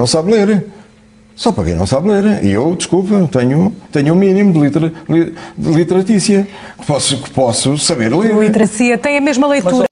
não sabe ler. Só para quem não sabe ler. E eu, desculpa, tenho, tenho um mínimo de, litera, de literatícia. Posso, posso saber ler. Literacia tem a mesma leitura.